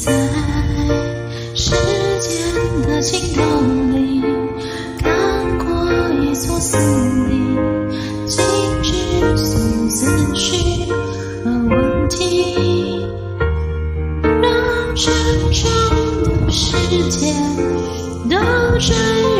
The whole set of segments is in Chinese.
在时间的尽头里，看过一座森林，静止，所有思绪和问题。让沉重的世界都坠。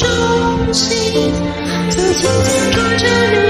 中心，曾经紧抓着你。